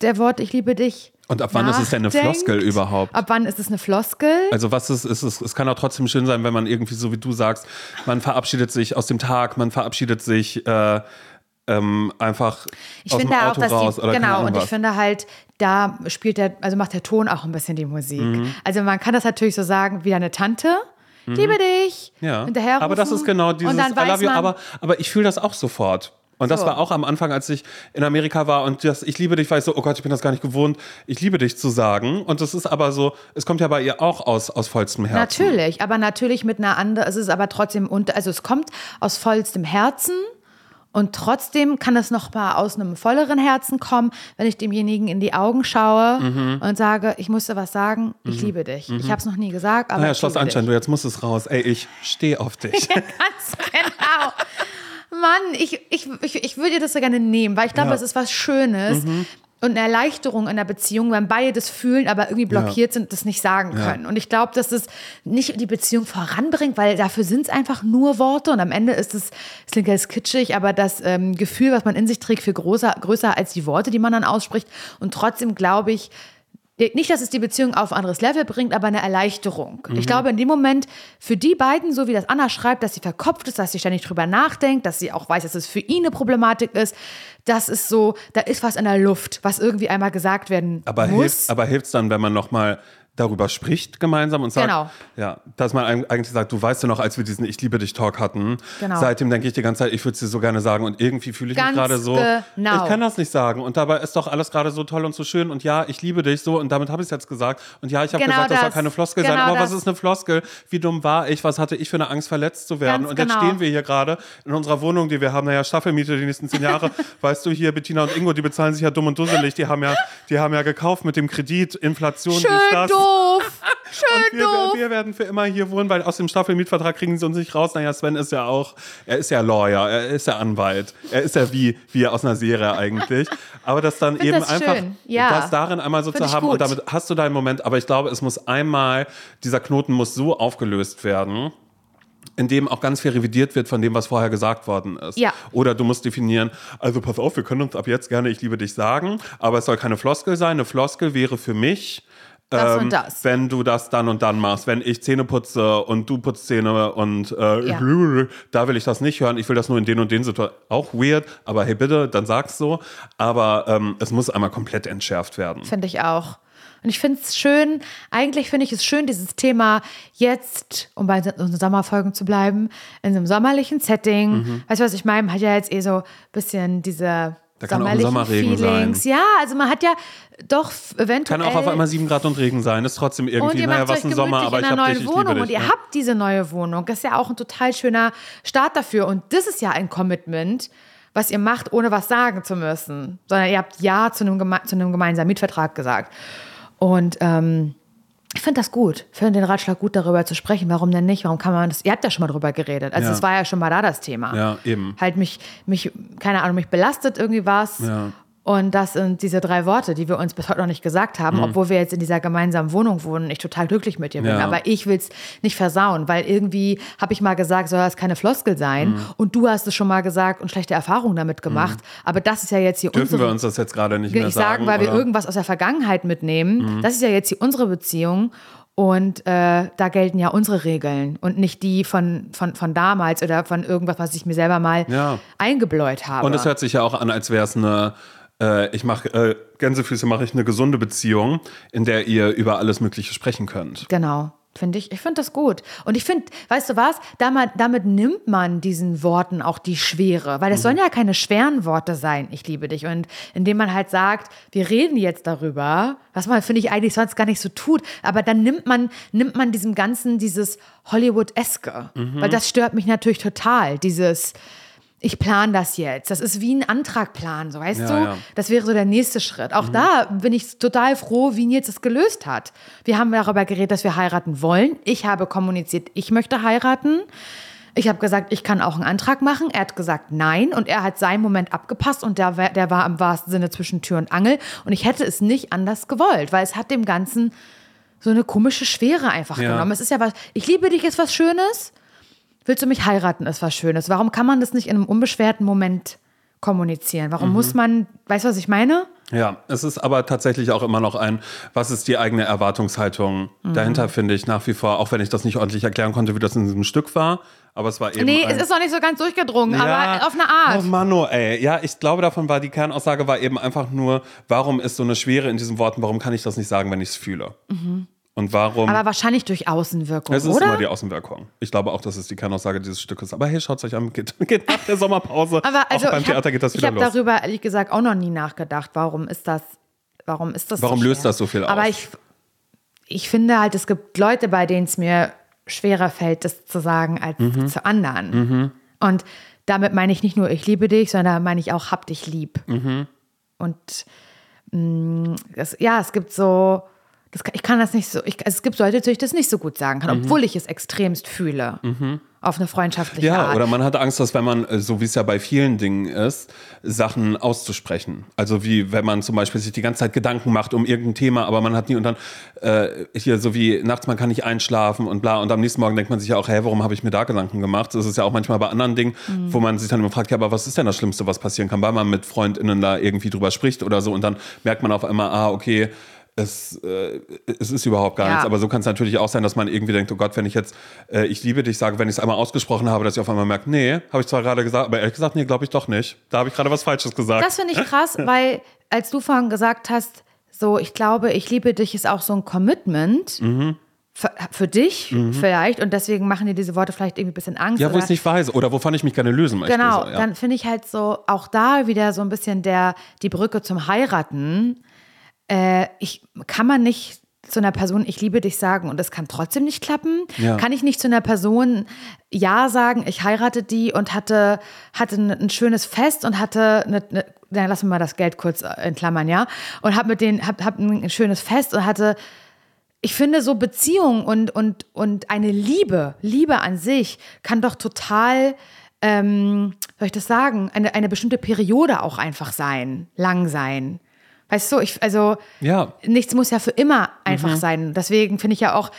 Speaker 2: der Wort Ich liebe dich
Speaker 1: und ab wann ist es denn eine Floskel überhaupt?
Speaker 2: Ab wann ist es eine Floskel?
Speaker 1: Also was ist, ist es, es kann auch trotzdem schön sein, wenn man irgendwie, so wie du sagst, man verabschiedet sich aus dem Tag, man verabschiedet sich äh, ähm, einfach
Speaker 2: ich aus dem Auto auch, raus. Die, oder genau, und ich finde halt, da spielt der, also macht der Ton auch ein bisschen die Musik. Mhm. Also man kann das natürlich so sagen wie eine Tante. Mhm. Liebe dich.
Speaker 1: Ja. Hinterher aber das ist genau dieses I love you. Aber, aber ich fühle das auch sofort. Und das so. war auch am Anfang, als ich in Amerika war und das Ich liebe dich, war ich so, oh Gott, ich bin das gar nicht gewohnt, ich liebe dich zu sagen. Und das ist aber so, es kommt ja bei ihr auch aus, aus vollstem Herzen.
Speaker 2: Natürlich, aber natürlich mit einer anderen, es ist aber trotzdem, also es kommt aus vollstem Herzen. Und trotzdem kann es noch mal aus einem volleren Herzen kommen, wenn ich demjenigen in die Augen schaue mhm. und sage, ich musste was sagen, ich mhm. liebe dich. Mhm. Ich habe es noch nie gesagt, aber.
Speaker 1: Naja, Schloss Anschein, du jetzt musst es raus. Ey, ich stehe auf dich.
Speaker 2: ja, ganz genau. Mann, ich, ich, ich, ich würde dir das so gerne nehmen, weil ich glaube, ja. es ist was Schönes. Mhm. Und eine Erleichterung in der Beziehung, wenn beide das fühlen, aber irgendwie blockiert ja. sind, das nicht sagen können. Ja. Und ich glaube, dass das nicht die Beziehung voranbringt, weil dafür sind es einfach nur Worte. Und am Ende ist es, es klingt jetzt kitschig, aber das ähm, Gefühl, was man in sich trägt, viel größer, größer als die Worte, die man dann ausspricht. Und trotzdem glaube ich, nicht, dass es die Beziehung auf ein anderes Level bringt, aber eine Erleichterung. Mhm. Ich glaube, in dem Moment für die beiden, so wie das Anna schreibt, dass sie verkopft ist, dass sie ständig drüber nachdenkt, dass sie auch weiß, dass es für ihn eine Problematik ist, das ist so, da ist was in der Luft, was irgendwie einmal gesagt werden
Speaker 1: aber
Speaker 2: muss.
Speaker 1: Hilft, aber hilft es dann, wenn man nochmal darüber spricht gemeinsam und sagt,
Speaker 2: genau.
Speaker 1: ja, dass man eigentlich sagt, du weißt ja noch, als wir diesen Ich liebe dich Talk hatten, genau. seitdem denke ich die ganze Zeit, ich würde es dir so gerne sagen und irgendwie fühle ich Ganz mich gerade so, genau. ich kann das nicht sagen und dabei ist doch alles gerade so toll und so schön und ja, ich liebe dich so und damit habe ich es jetzt gesagt und ja, ich habe genau gesagt, das. soll keine Floskel genau sein, aber das. was ist eine Floskel? Wie dumm war ich? Was hatte ich für eine Angst, verletzt zu werden? Ganz und jetzt genau. stehen wir hier gerade in unserer Wohnung, die wir haben, naja, Staffelmiete die nächsten zehn Jahre, weißt du, hier Bettina und Ingo, die bezahlen sich ja dumm und dusselig, die haben ja, die haben ja gekauft mit dem Kredit, Inflation,
Speaker 2: Schön
Speaker 1: das.
Speaker 2: Doof. Schön
Speaker 1: wir,
Speaker 2: doof.
Speaker 1: Wir werden für immer hier wohnen, weil aus dem Staffelmietvertrag kriegen sie uns nicht raus. Naja, Sven ist ja auch, er ist ja Lawyer, er ist ja Anwalt. Er ist ja wie, wie aus einer Serie eigentlich. Aber das dann eben das einfach, ja. das darin einmal so Find zu haben und damit hast du deinen Moment. Aber ich glaube, es muss einmal, dieser Knoten muss so aufgelöst werden, in dem auch ganz viel revidiert wird von dem, was vorher gesagt worden ist.
Speaker 2: Ja.
Speaker 1: Oder du musst definieren, also pass auf, wir können uns ab jetzt gerne Ich liebe dich sagen, aber es soll keine Floskel sein. Eine Floskel wäre für mich,
Speaker 2: Das und das.
Speaker 1: Wenn du das dann und dann machst, wenn ich Zähne putze und du putzt Zähne und äh,
Speaker 2: Ja.
Speaker 1: da will ich das nicht hören. Ich will das nur in den und den Situationen. Auch weird, aber hey bitte, dann sag's so. Aber ähm, es muss einmal komplett entschärft werden.
Speaker 2: Finde ich auch. Und ich finde es schön, eigentlich finde ich es schön, dieses Thema jetzt, um bei unseren Sommerfolgen zu bleiben, in einem sommerlichen Setting. Weißt du, was ich meine? Man hat ja jetzt eh so ein bisschen diese
Speaker 1: Mhm. Da kann auch ein Sommerregen
Speaker 2: Feelings. Ja, also man hat ja doch eventuell.
Speaker 1: Kann auch auf einmal 7 Grad und Regen sein. Ist trotzdem
Speaker 2: und
Speaker 1: irgendwie,
Speaker 2: ihr
Speaker 1: naja, was ein Sommer, aber
Speaker 2: in
Speaker 1: ich
Speaker 2: einer
Speaker 1: hab
Speaker 2: neuen
Speaker 1: dich, ich
Speaker 2: Wohnung und
Speaker 1: dich.
Speaker 2: ihr
Speaker 1: ja.
Speaker 2: habt diese neue Wohnung. Das ist ja auch ein total schöner Start dafür. Und das ist ja ein Commitment, was ihr macht, ohne was sagen zu müssen. Sondern ihr habt Ja zu einem, geme zu einem gemeinsamen Mietvertrag gesagt. Und ähm, ich finde das gut. Ich finde den Ratschlag gut, darüber zu sprechen. Warum denn nicht? Warum kann man das? Ihr habt ja schon mal drüber geredet. Also,
Speaker 1: Ja.
Speaker 2: es war ja schon mal da das Thema.
Speaker 1: Ja, eben.
Speaker 2: Halt mich, mich, keine Ahnung, mich belastet irgendwie was.
Speaker 1: Ja.
Speaker 2: Und das sind diese drei Worte, die wir uns bis heute noch nicht gesagt haben, obwohl wir jetzt in dieser gemeinsamen Wohnung wohnen ich total glücklich mit dir bin.
Speaker 1: Mhm. Ja.
Speaker 2: Aber ich will es nicht versauen, weil irgendwie habe ich mal gesagt, soll das keine Floskel sein.
Speaker 1: Mhm.
Speaker 2: Und du hast es schon mal gesagt und schlechte Erfahrungen damit gemacht. Aber das ist ja jetzt hier
Speaker 1: Dürfen
Speaker 2: unsere
Speaker 1: wir uns das jetzt gerade nicht
Speaker 2: will
Speaker 1: mehr
Speaker 2: ich sagen, weil wir
Speaker 1: oder? Mhm.
Speaker 2: irgendwas aus der Vergangenheit mitnehmen. Das ist ja jetzt hier unsere Beziehung. Und äh, da gelten ja unsere Regeln und nicht die von, von, von damals oder von irgendwas, was ich mir selber mal
Speaker 1: Ja.
Speaker 2: eingebläut habe.
Speaker 1: Und es hört sich ja auch an, als wäre es eine, äh, ich mache, äh, Gänsefüße mache ich eine gesunde Beziehung, in der ihr über alles Mögliche sprechen könnt.
Speaker 2: Genau. Finde ich, ich finde das gut. Und ich finde, weißt du was, damit, damit nimmt man diesen Worten auch die Schwere, weil es sollen ja keine schweren Worte sein, ich liebe dich. Und indem man halt sagt, wir reden jetzt darüber, was man, finde ich, eigentlich sonst gar nicht so tut, aber dann nimmt man, nimmt man diesem Ganzen dieses Hollywood-eske. Weil das stört mich natürlich total, dieses, ich plane das jetzt. Das ist wie ein Antragplan, so weißt
Speaker 1: Ja,
Speaker 2: du?
Speaker 1: ja.
Speaker 2: Das wäre so der nächste Schritt. Auch da bin ich total froh, wie Nils es gelöst hat. Wir haben darüber geredet, dass wir heiraten wollen. Ich habe kommuniziert, ich möchte heiraten. Ich habe gesagt, ich kann auch einen Antrag machen. Er hat gesagt, nein. Und er hat seinen Moment abgepasst und der, war- der war im wahrsten Sinne zwischen Tür und Angel. Und ich hätte es nicht anders gewollt, weil es hat dem Ganzen so eine komische Schwere einfach
Speaker 1: Ja.
Speaker 2: genommen. Es ist ja was, ich liebe dich ist was Schönes. Willst du mich heiraten, ist was Schönes. Warum kann man das nicht in einem unbeschwerten Moment kommunizieren? Warum muss man, weißt du, was ich meine?
Speaker 1: Ja, es ist aber tatsächlich auch immer noch ein, was ist die eigene Erwartungshaltung?
Speaker 2: Mhm.
Speaker 1: Dahinter finde ich nach wie vor, auch wenn ich das nicht ordentlich erklären konnte, wie das in diesem Stück war, aber es war eben.
Speaker 2: Nee, es ist noch nicht so ganz durchgedrungen, aber auf eine
Speaker 1: Oh
Speaker 2: Art.
Speaker 1: Mano, ey. Ja, ich glaube, davon war die Kernaussage war eben einfach nur, warum ist so eine Schwere in diesen Worten, warum kann ich das nicht sagen, wenn ich es fühle? Und warum.
Speaker 2: Mhm. Aber wahrscheinlich durch Außenwirkung,
Speaker 1: es ist
Speaker 2: oder?
Speaker 1: immer die Außenwirkung. Ich glaube auch, das ist die Kernaussage dieses Stückes. Aber hey, schaut euch an, geht, geht nach der Sommerpause.
Speaker 2: aber also
Speaker 1: auch beim
Speaker 2: ich hab-
Speaker 1: Theater geht das
Speaker 2: ich
Speaker 1: wieder
Speaker 2: habe
Speaker 1: los.
Speaker 2: darüber ehrlich gesagt auch noch nie nachgedacht, warum ist das, warum ist das
Speaker 1: Warum
Speaker 2: so
Speaker 1: löst das so viel
Speaker 2: Aber
Speaker 1: aus?
Speaker 2: ich, ich finde halt, es gibt Leute, bei denen es mir schwerer fällt, das zu sagen als
Speaker 1: Mhm.
Speaker 2: zu anderen. Und damit meine ich nicht nur, ich liebe dich, sondern meine ich auch, hab dich lieb.
Speaker 1: Mhm.
Speaker 2: Und mh, es, ja, es gibt so, das, ich kann das nicht so, ich, also es gibt Leute, die ich das nicht so gut sagen kann, obwohl ich es extremst fühle. Auf eine freundschaftliche
Speaker 1: Mhm. Ja,
Speaker 2: Art.
Speaker 1: oder man hat Angst, dass wenn man, äh, so wie es ja bei vielen Dingen ist, Sachen auszusprechen. Also wie wenn man zum Beispiel sich die ganze Zeit Gedanken macht um irgendein Thema, aber man hat nie und dann äh, hier so wie nachts man kann nicht einschlafen und bla und am nächsten Morgen denkt man sich ja auch, hä, warum habe ich mir da Gedanken gemacht? Das ist ja auch manchmal bei anderen Dingen,
Speaker 2: Mhm.
Speaker 1: wo man sich dann immer fragt, ja, aber was ist denn das Schlimmste, was passieren kann, weil man mit FreundInnen da irgendwie drüber spricht oder so und dann merkt man auf einmal, ah, okay, es, äh, es ist überhaupt gar
Speaker 2: Ja.
Speaker 1: nichts. Aber so kann es natürlich auch sein, dass man irgendwie denkt, oh Gott, wenn ich jetzt äh, ich liebe dich sage, wenn ich es einmal ausgesprochen habe, dass ich auf einmal merke, nee, habe ich zwar gerade gesagt, aber ehrlich gesagt, nee, glaube ich doch nicht. Da habe ich gerade was Falsches gesagt.
Speaker 2: Das finde ich krass, weil als du vorhin gesagt hast, so ich glaube, ich liebe dich ist auch so ein Commitment
Speaker 1: Mhm.
Speaker 2: für, für dich vielleicht und deswegen machen dir diese Worte vielleicht irgendwie ein bisschen Angst.
Speaker 1: ja, wo ich es nicht weiß oder wovon ich mich gerne lösen möchte.
Speaker 2: Genau,
Speaker 1: so, ja.
Speaker 2: dann finde ich halt so auch da wieder so ein bisschen der die Brücke zum Heiraten. Äh, ich kann man nicht zu einer Person, ich liebe dich sagen und das kann trotzdem nicht klappen?
Speaker 1: Ja.
Speaker 2: Kann ich nicht zu einer Person Ja sagen, ich heirate die und hatte, hatte ein, schönes Fest und hatte eine, eine dann lassen wir mal das Geld kurz äh, in Klammern, ja, und hab mit denen, hab, hab ein schönes Fest und hatte ich finde so Beziehung und, und, und eine Liebe, Liebe an sich kann doch total, ähm, soll ich das sagen, eine, eine bestimmte Periode auch einfach sein, lang sein. Weißt du, ich, also
Speaker 1: Ja.
Speaker 2: nichts muss ja für immer einfach sein. Deswegen finde ich ja auch,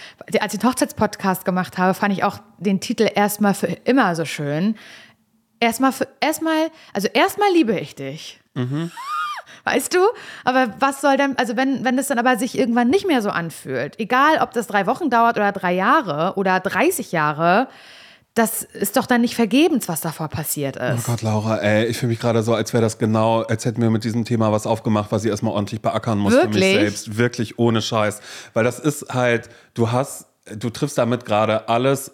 Speaker 2: als ich den Hochzeitspodcast gemacht habe, fand ich auch den Titel erstmal für immer so schön. Erstmal für, erstmal, also erstmal liebe ich dich. Weißt du? Aber was soll denn, also wenn, wenn das dann aber sich irgendwann nicht mehr so anfühlt, egal ob das drei Wochen dauert oder drei Jahre oder 30 Jahre, das ist doch dann nicht vergebens, was davor passiert
Speaker 1: Oh
Speaker 2: ist.
Speaker 1: Gott, Laura, ey, ich fühle mich gerade so, als wäre das genau, als hätten wir mit diesem Thema was aufgemacht, was ich erstmal ordentlich beackern muss für mich
Speaker 2: Wirklich?
Speaker 1: selbst. Wirklich ohne Scheiß. Weil das ist halt, du hast, du triffst damit gerade alles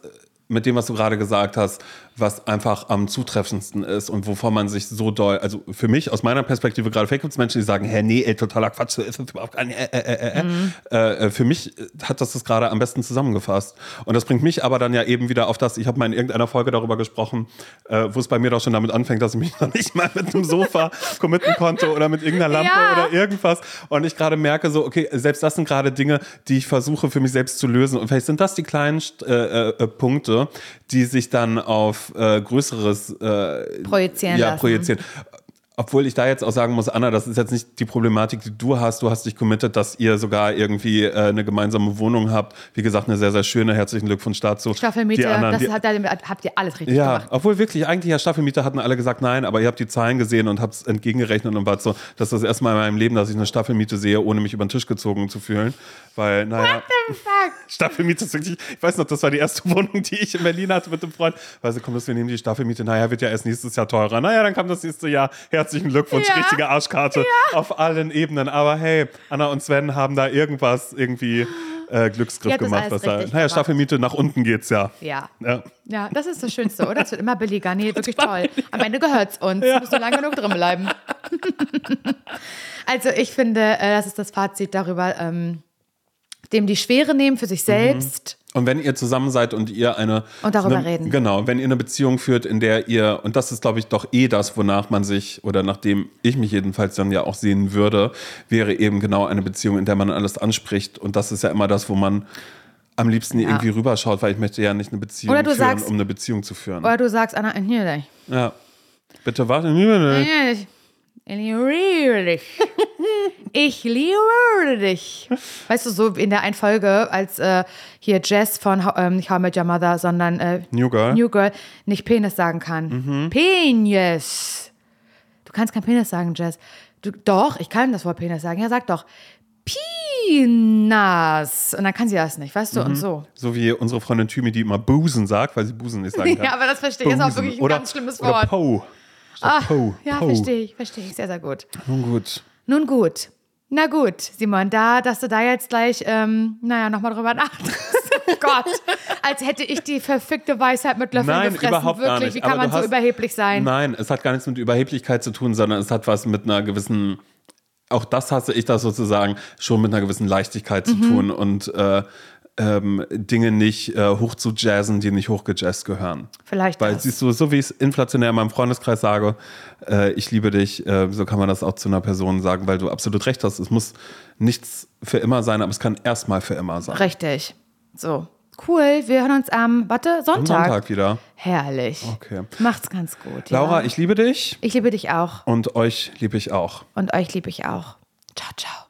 Speaker 1: mit dem, was du gerade gesagt hast, was einfach am zutreffendsten ist und wovon man sich so doll, also für mich aus meiner Perspektive gerade, vielleicht gibt es Menschen, die sagen, hä, nee, ey, totaler Quatsch, ist das überhaupt gar nicht, äh, äh, äh, äh.
Speaker 2: Mhm.
Speaker 1: Äh, äh, für mich hat das das gerade am besten zusammengefasst. Und das bringt mich aber dann ja eben wieder auf das, ich habe mal in irgendeiner Folge darüber gesprochen, äh, wo es bei mir doch schon damit anfängt, dass ich mich noch nicht mal mit einem Sofa committen konnte oder mit irgendeiner Lampe
Speaker 2: Ja.
Speaker 1: oder irgendwas. Und ich gerade merke so, okay, selbst das sind gerade Dinge, die ich versuche für mich selbst zu lösen. Und vielleicht sind das die kleinen äh, äh, Punkte, die sich dann auf äh, größeres äh,
Speaker 2: Projizieren
Speaker 1: ja,
Speaker 2: lassen.
Speaker 1: projizieren. Obwohl ich da jetzt auch sagen muss, Anna, das ist jetzt nicht die Problematik, die du hast. Du hast dich committed, dass ihr sogar irgendwie äh, eine gemeinsame Wohnung habt. Wie gesagt, eine sehr, sehr schöne. Herzlichen Glückwunsch dazu.
Speaker 2: Staffelmiete,
Speaker 1: Die anderen,
Speaker 2: das
Speaker 1: die,
Speaker 2: hat, habt ihr alles richtig
Speaker 1: ja,
Speaker 2: gemacht.
Speaker 1: obwohl wirklich, eigentlich ja Staffelmiete hatten alle gesagt nein, aber ihr habt die Zahlen gesehen und habt es entgegengerechnet und wart so, das ist das erste Mal in meinem Leben, dass ich eine Staffelmiete sehe, ohne mich über den Tisch gezogen zu fühlen. Weil, naja, Staffelmiete ist wirklich, ich weiß noch, das war die erste Wohnung, die ich in Berlin hatte mit dem Freund. Weil sie komm, das, wir nehmen die Staffelmiete, naja, wird ja erst nächstes Jahr teurer. Naja, dann kam das nächste Jahr. Herzlichen Glückwunsch,
Speaker 2: Ja.
Speaker 1: richtige Arschkarte auf allen Ebenen. Aber hey, Anna und Sven haben da irgendwas irgendwie äh, Glücksgriff gemacht. Was da, naja. Staffelmiete nach unten geht's ja.
Speaker 2: Ja.
Speaker 1: ja.
Speaker 2: Ja, das ist das Schönste, oder? Es wird immer billiger. Nee, wirklich toll. Am Ende gehört's uns. Ja. Muss nur lange genug drin bleiben. also ich finde, äh, das ist das Fazit darüber, ähm, dem die Schwere nehmen für sich selbst.
Speaker 1: Und wenn ihr zusammen seid und ihr eine.
Speaker 2: Und darüber
Speaker 1: eine,
Speaker 2: reden.
Speaker 1: Genau, wenn ihr eine Beziehung führt, in der ihr, und das ist, glaube ich, doch eh das, wonach man sich, oder nachdem ich mich jedenfalls dann ja auch sehen würde, wäre eben genau eine Beziehung, in der man alles anspricht. Und das ist ja immer das, wo man am liebsten irgendwie rüberschaut, weil ich möchte ja nicht eine Beziehung
Speaker 2: Oder du
Speaker 1: führen,
Speaker 2: sagst-
Speaker 1: um eine Beziehung zu führen.
Speaker 2: Oder du sagst, Anna, hier dich.
Speaker 1: Ja. Bitte warte.
Speaker 2: Ich liebe dich. Ich liebe dich. Weißt du, so in der einen Folge, als äh, hier Jess von How- ähm, nicht How I Met Your Mother, sondern äh,
Speaker 1: New Girl.
Speaker 2: New Girl nicht Penis sagen kann. Penis. Du kannst kein Penis sagen, Jess. Du, doch, ich kann das Wort Penis sagen. Ja, sag doch. Pinas. Und dann kann sie das nicht, weißt du? Und so.
Speaker 1: So wie unsere Freundin Thymi, die immer Busen sagt, weil sie Busen nicht sagen kann.
Speaker 2: Ja, aber das verstehe ich. Ist auch
Speaker 1: Busen.
Speaker 2: wirklich ein
Speaker 1: oder,
Speaker 2: ganz schlimmes
Speaker 1: oder
Speaker 2: Wort.
Speaker 1: Po. Statt
Speaker 2: Ah,
Speaker 1: po.
Speaker 2: ja,
Speaker 1: po.
Speaker 2: verstehe ich, verstehe ich. Sehr, sehr gut.
Speaker 1: Nun gut.
Speaker 2: Nun gut. Na gut, Simon, da, dass du da jetzt gleich, ähm, naja, nochmal drüber nachdenkst. Oh Gott, als hätte ich die verfickte Weisheit mit Löffeln
Speaker 1: Nein,
Speaker 2: gefressen.
Speaker 1: überhaupt
Speaker 2: Wirklich,
Speaker 1: gar nicht.
Speaker 2: wie kann
Speaker 1: Aber
Speaker 2: man so
Speaker 1: hast-
Speaker 2: überheblich sein?
Speaker 1: Nein, es hat gar nichts mit Überheblichkeit zu tun, sondern es hat was mit einer gewissen, auch das hasse ich das sozusagen, schon mit einer gewissen Leichtigkeit
Speaker 2: Mhm.
Speaker 1: zu tun und äh, ähm, Dinge nicht äh, hoch zu jazzen, die nicht hochgejazzt gehören.
Speaker 2: Vielleicht
Speaker 1: Weil
Speaker 2: das.
Speaker 1: siehst du, so wie ich es inflationär in meinem Freundeskreis sage, äh, ich liebe dich, äh, so kann man das auch zu einer Person sagen, weil du absolut recht hast. Es muss nichts für immer sein, aber es kann erstmal für immer sein.
Speaker 2: Richtig. So. Cool, wir hören uns am, warte,
Speaker 1: Am
Speaker 2: Sonntag.
Speaker 1: Sonntag wieder.
Speaker 2: Herrlich.
Speaker 1: Okay.
Speaker 2: Macht's ganz gut.
Speaker 1: Laura,
Speaker 2: ja.
Speaker 1: ich liebe dich
Speaker 2: ich liebe dich auch.
Speaker 1: und euch liebe ich auch.
Speaker 2: Und euch liebe ich auch. Ciao, ciao.